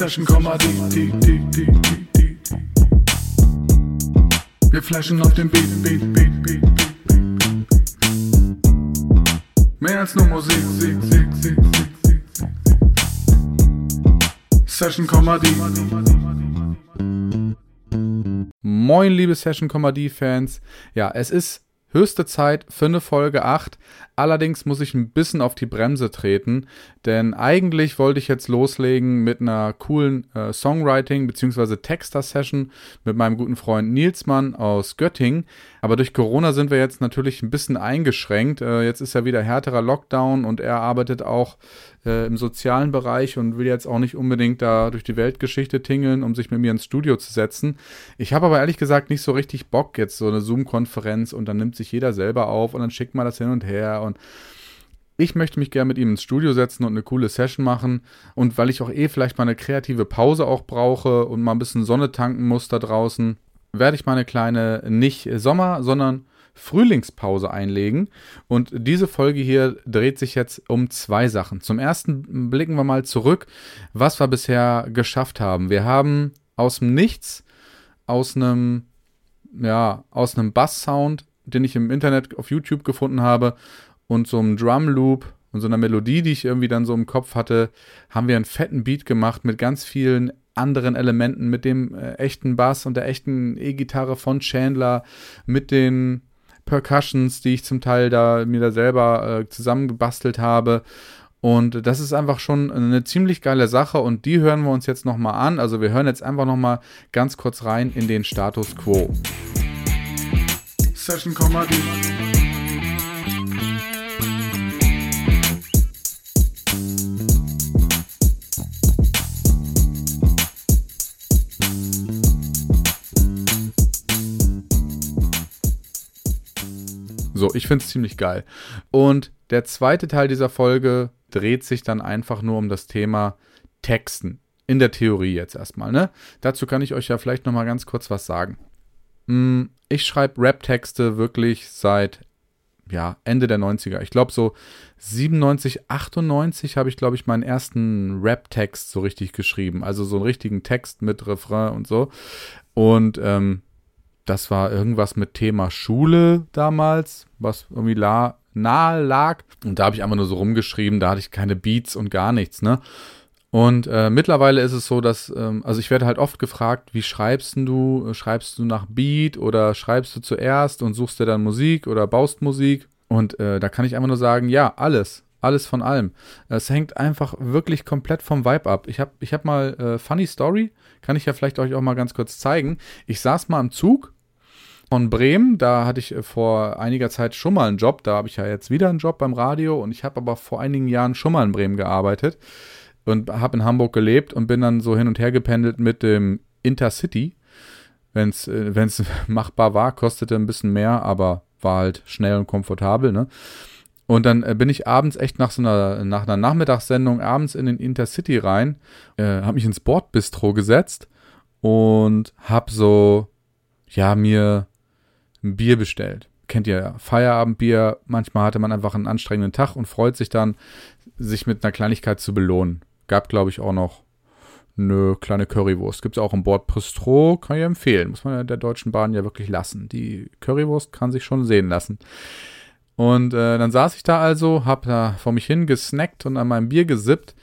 Session Comedy, die, die, die, die, die. Wir flashen auf dem Beat, Beat, Beat, Beat, Beat, Beat, Beat. Mehr als nur Musik, Sieg, Sieg, Sieg, Sieg, Sieg, Sieg. Session Comedy. Moin, liebe Session Comedy Fans. Ja, es ist höchste Zeit für eine Folge 8. Allerdings muss ich ein bisschen auf die Bremse treten, denn eigentlich wollte ich jetzt loslegen mit einer coolen äh, Songwriting- bzw. Texter-Session mit meinem guten Freund Nilsmann aus Göttingen. Aber durch Corona sind wir jetzt natürlich ein bisschen eingeschränkt. Äh, jetzt ist ja wieder härterer Lockdown und er arbeitet auch äh, im sozialen Bereich und will jetzt auch nicht unbedingt da durch die Weltgeschichte tingeln, um sich mit mir ins Studio zu setzen. Ich habe aber ehrlich gesagt nicht so richtig Bock jetzt so eine Zoom-Konferenz und dann nimmt sich jeder selber auf und dann schickt man das hin und her und ich möchte mich gerne mit ihm ins Studio setzen und eine coole Session machen. Und weil ich auch eh vielleicht mal eine kreative Pause auch brauche und mal ein bisschen Sonne tanken muss da draußen, werde ich mal eine kleine, nicht Sommer, sondern Frühlingspause einlegen. Und diese Folge hier dreht sich jetzt um zwei Sachen. Zum ersten blicken wir mal zurück, was wir bisher geschafft haben. Wir haben aus dem Nichts, aus einem, ja, aus einem Bass-Sound, den ich im Internet auf YouTube gefunden habe, und so einem Drum Loop und so einer Melodie, die ich irgendwie dann so im Kopf hatte, haben wir einen fetten Beat gemacht mit ganz vielen anderen Elementen, mit dem äh, echten Bass und der echten E-Gitarre von Chandler, mit den Percussions, die ich zum Teil da mir da selber äh, zusammengebastelt habe. Und das ist einfach schon eine ziemlich geile Sache und die hören wir uns jetzt nochmal an. Also wir hören jetzt einfach nochmal ganz kurz rein in den Status Quo. Session Comedy. So, ich finde es ziemlich geil. Und der zweite Teil dieser Folge dreht sich dann einfach nur um das Thema Texten. In der Theorie jetzt erstmal, ne? Dazu kann ich euch ja vielleicht nochmal ganz kurz was sagen. Hm, ich schreibe Rap-Texte wirklich seit ja, Ende der 90er. Ich glaube, so 97, 98 habe ich, glaube ich, meinen ersten Rap-Text so richtig geschrieben. Also so einen richtigen Text mit Refrain und so. Und ähm, das war irgendwas mit Thema Schule damals, was irgendwie la nahe lag. Und da habe ich einfach nur so rumgeschrieben, da hatte ich keine Beats und gar nichts, ne? Und äh, mittlerweile ist es so, dass, ähm, also ich werde halt oft gefragt, wie schreibst du? Schreibst du nach Beat oder schreibst du zuerst und suchst dir dann Musik oder baust Musik? Und äh, da kann ich einfach nur sagen, ja, alles. Alles von allem. Es hängt einfach wirklich komplett vom Vibe ab. Ich habe ich hab mal äh, Funny Story, kann ich ja vielleicht euch auch mal ganz kurz zeigen. Ich saß mal im Zug von Bremen. Da hatte ich äh, vor einiger Zeit schon mal einen Job. Da habe ich ja jetzt wieder einen Job beim Radio und ich habe aber vor einigen Jahren schon mal in Bremen gearbeitet und habe in Hamburg gelebt und bin dann so hin und her gependelt mit dem Intercity. Wenn es äh, machbar war, kostete ein bisschen mehr, aber war halt schnell und komfortabel. Ne? Und dann äh, bin ich abends echt nach so einer, nach einer Nachmittagssendung abends in den Intercity rein, äh, habe mich ins Bordbistro gesetzt und habe so, ja, mir ein Bier bestellt. Kennt ihr ja, Feierabendbier. Manchmal hatte man einfach einen anstrengenden Tag und freut sich dann, sich mit einer Kleinigkeit zu belohnen. Gab, glaube ich, auch noch eine kleine Currywurst. Gibt es auch im Bordbistro, kann ich empfehlen. Muss man der Deutschen Bahn ja wirklich lassen. Die Currywurst kann sich schon sehen lassen. Und äh, dann saß ich da also, hab da vor mich hin gesnackt und an meinem Bier gesippt.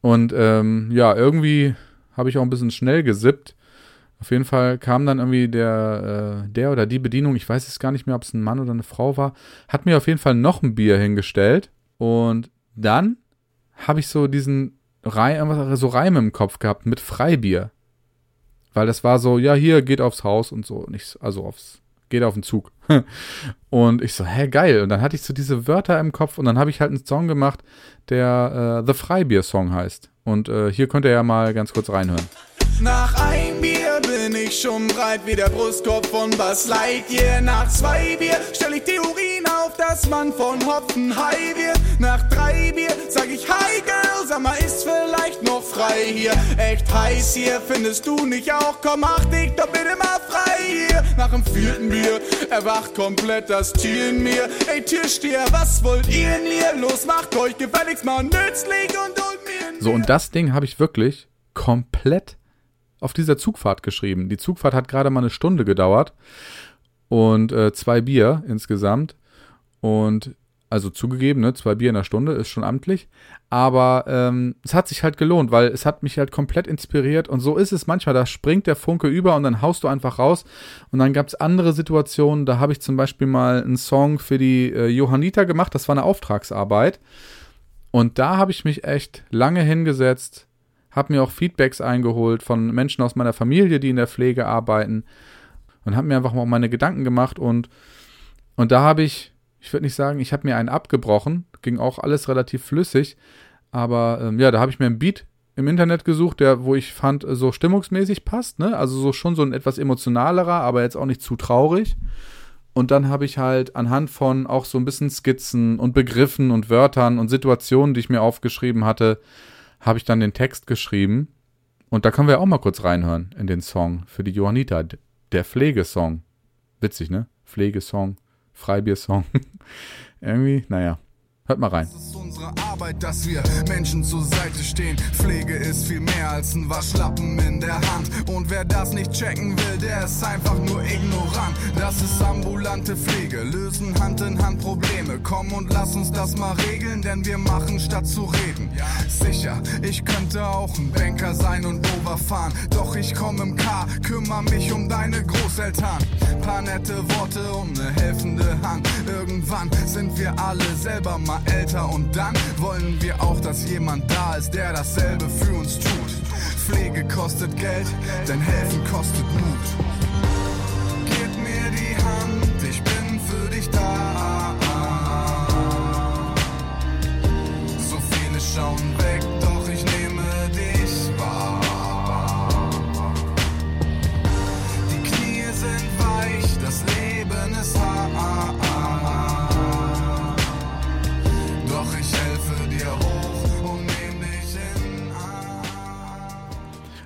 Und ähm, ja, irgendwie habe ich auch ein bisschen schnell gesippt. Auf jeden Fall kam dann irgendwie der, äh, der oder die Bedienung, ich weiß es gar nicht mehr, ob es ein Mann oder eine Frau war, hat mir auf jeden Fall noch ein Bier hingestellt. Und dann habe ich so diesen Reim, so Reime im Kopf gehabt mit Freibier. Weil das war so, ja, hier geht aufs Haus und so. Nicht, also aufs, geht auf den Zug. und ich so, hä, geil. Und dann hatte ich so diese Wörter im Kopf und dann habe ich halt einen Song gemacht, der äh, The Freibier Song heißt. Und äh, hier könnt ihr ja mal ganz kurz reinhören. Nach ein Bier bin ich schon breit wie der Brustkorb von Buzz Lightyear. Nach zwei Bier stell ich Theorien auf, dass man von Hopfen high wird. Nach drei Bier sag ich Hi Girl, sag mal, ist vielleicht noch frei hier. Echt heiß hier, findest du nicht auch? Komm, mach dich doch bitte mal frei hier. Nach dem vierten Bier erwacht komplett das Tier in mir. Ey Türsteher, was wollt ihr in mir? Los, macht euch gefälligst mal nützlich und holt mir So, und das Ding habe ich wirklich komplett auf dieser Zugfahrt geschrieben. Die Zugfahrt hat gerade mal eine Stunde gedauert und äh, zwei Bier insgesamt. Und also zugegeben, ne, zwei Bier in der Stunde ist schon amtlich. Aber ähm, es hat sich halt gelohnt, weil es hat mich halt komplett inspiriert. Und so ist es manchmal. Da springt der Funke über und dann haust du einfach raus. Und dann gab es andere Situationen. Da habe ich zum Beispiel mal einen Song für die äh, Johanniter gemacht. Das war eine Auftragsarbeit. Und da habe ich mich echt lange hingesetzt, habe mir auch Feedbacks eingeholt von Menschen aus meiner Familie, die in der Pflege arbeiten. Und habe mir einfach mal meine Gedanken gemacht. Und, und da habe ich ich würde nicht sagen, ich habe mir einen abgebrochen, ging auch alles relativ flüssig, aber ähm, ja, da habe ich mir einen Beat im Internet gesucht, der, wo ich fand, so stimmungsmäßig passt, ne? Also so schon so ein etwas emotionalerer, aber jetzt auch nicht zu traurig. Und dann habe ich halt anhand von auch so ein bisschen Skizzen und Begriffen und Wörtern und Situationen, die ich mir aufgeschrieben hatte, habe ich dann den Text geschrieben. Und da können wir auch mal kurz reinhören in den Song für die Johannita, der Pflegesong. Witzig, ne? Pflegesong. Freibiersong. Irgendwie, naja. Hört mal rein. Es ist unsere Arbeit, dass wir Menschen zur Seite stehen. Pflege ist viel mehr als ein Waschlappen in der Hand. Und wer das nicht checken will, der ist einfach nur ignorant. Das ist ambulante Pflege, lösen Hand in Hand Probleme. Komm und lass uns das mal regeln, denn wir machen statt zu reden. Sicher, ich könnte auch ein Banker sein und overfahren. Doch ich komm im K, kümmere mich um deine Großeltern. Paar nette Worte und eine helfende Hand. Irgendwann sind wir alle selber mal älter und dann wollen wir auch, dass jemand da ist, der dasselbe für uns tut. Pflege kostet Geld, denn helfen kostet Mut.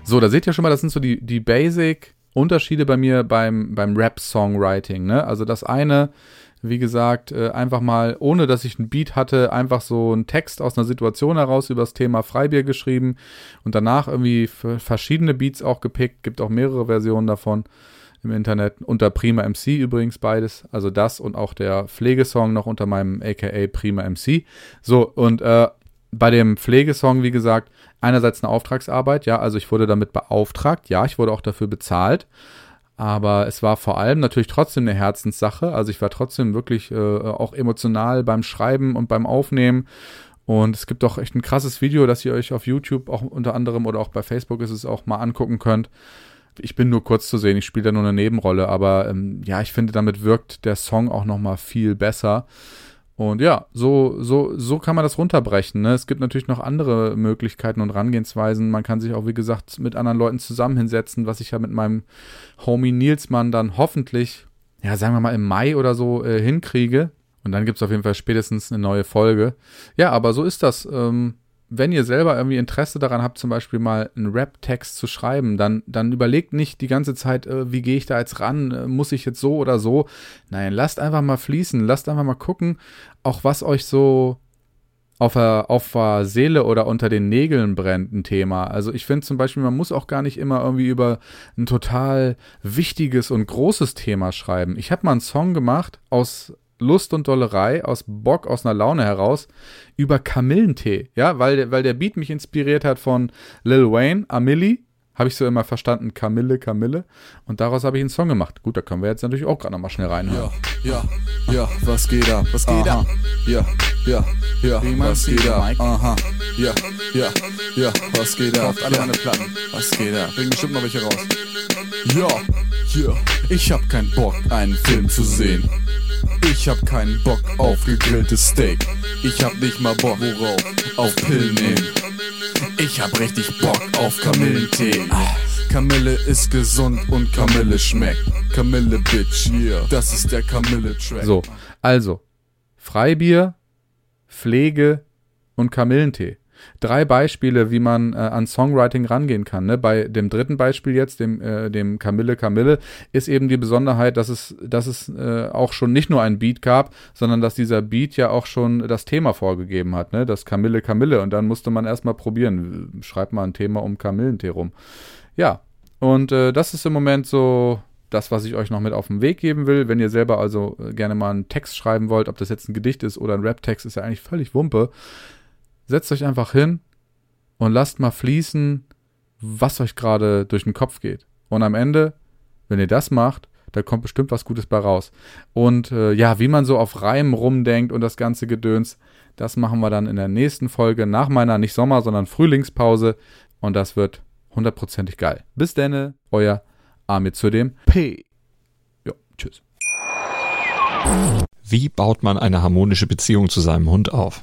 So, da seht ihr schon mal, das sind so die, die Basic-Unterschiede bei mir beim, beim Rap-Songwriting. Ne? Also das eine, wie gesagt, äh, einfach mal, ohne dass ich einen Beat hatte, einfach so einen Text aus einer Situation heraus über das Thema Freibier geschrieben und danach irgendwie verschiedene Beats auch gepickt. Gibt auch mehrere Versionen davon im Internet. Unter Prima MC übrigens beides. Also das und auch der Pflegesong noch unter meinem AKA Prima MC. So, und äh, bei dem Pflegesong, wie gesagt, einerseits eine Auftragsarbeit, ja, also ich wurde damit beauftragt, ja, ich wurde auch dafür bezahlt, aber es war vor allem natürlich trotzdem eine Herzenssache, also ich war trotzdem wirklich äh, auch emotional beim Schreiben und beim Aufnehmen und es gibt auch echt ein krasses Video, das ihr euch auf YouTube auch unter anderem oder auch bei Facebook ist es auch mal angucken könnt. Ich bin nur kurz zu sehen, ich spiele da nur eine Nebenrolle, aber ähm, ja, ich finde, damit wirkt der Song auch nochmal viel besser. Und ja, so, so, so kann man das runterbrechen. Ne? Es gibt natürlich noch andere Möglichkeiten und Herangehensweisen. Man kann sich auch, wie gesagt, mit anderen Leuten zusammen hinsetzen, was ich ja mit meinem Homie Nilsmann dann hoffentlich, ja, sagen wir mal im Mai oder so äh, hinkriege. Und dann gibt es auf jeden Fall spätestens eine neue Folge. Ja, aber so ist das. Ähm, wenn ihr selber irgendwie Interesse daran habt, zum Beispiel mal einen Rap-Text zu schreiben, dann, dann überlegt nicht die ganze Zeit, äh, wie gehe ich da jetzt ran, äh, muss ich jetzt so oder so. Nein, lasst einfach mal fließen, lasst einfach mal gucken, auch was euch so auf der, auf der Seele oder unter den Nägeln brennt, ein Thema. Also ich finde zum Beispiel, man muss auch gar nicht immer irgendwie über ein total wichtiges und großes Thema schreiben. Ich habe mal einen Song gemacht aus Lust und Dollerei, aus Bock, aus einer Laune heraus, über Kamillentee. Ja, weil, der- weil der Beat mich inspiriert hat von Lil Wayne, Amilli. Habe ich so immer verstanden, Kamille, Kamille. Und daraus habe ich einen Song gemacht. Gut, da können wir jetzt natürlich auch gerade nochmal schnell reinhören. Ja, ja, was geht ab? Was geht ab? Ja, ja, ja, was geht ab? Aha, ja, ja, ja, was geht ab? Kauft alle ja. meine Platten. Was geht ab? Bringen bestimmt noch welche raus. Ja, ja, ich hab keinen Bock, einen Film zu sehen. Ich hab keinen Bock auf gegrilltes Steak. Ich hab nicht mal Bock, worauf? Auf Pillen nehmen. Ich hab richtig Bock auf Kamillentee. Kamille ist gesund und Kamille schmeckt. Kamille Bitch, yeah. Das ist der Kamille-Track. So, also, Freibier, Pflege und Kamillentee. Drei Beispiele, wie man äh, an Songwriting rangehen kann. Ne? Bei dem dritten Beispiel jetzt, dem, äh, dem Camille Camille, ist eben die Besonderheit, dass es, dass es äh, auch schon nicht nur ein Beat gab, sondern dass dieser Beat ja auch schon das Thema vorgegeben hat, ne? Das Camille Camille. Und dann musste man erstmal probieren. Schreibt mal ein Thema um Kamillentee rum. Ja. Und äh, das ist im Moment so das, was ich euch noch mit auf den Weg geben will. Wenn ihr selber also äh, gerne mal einen Text schreiben wollt, ob das jetzt ein Gedicht ist oder ein Rap-Text, ist ja eigentlich völlig Wumpe. Setzt euch einfach hin und lasst mal fließen, was euch gerade durch den Kopf geht. Und am Ende, wenn ihr das macht, da kommt bestimmt was Gutes bei raus. Und äh, ja, wie man so auf Reimen rumdenkt und das ganze Gedöns, das machen wir dann in der nächsten Folge nach meiner nicht Sommer, sondern Frühlingspause. Und das wird hundertprozentig geil. Bis denne, euer A mit zu dem P. Ja, tschüss. Wie baut man eine harmonische Beziehung zu seinem Hund auf?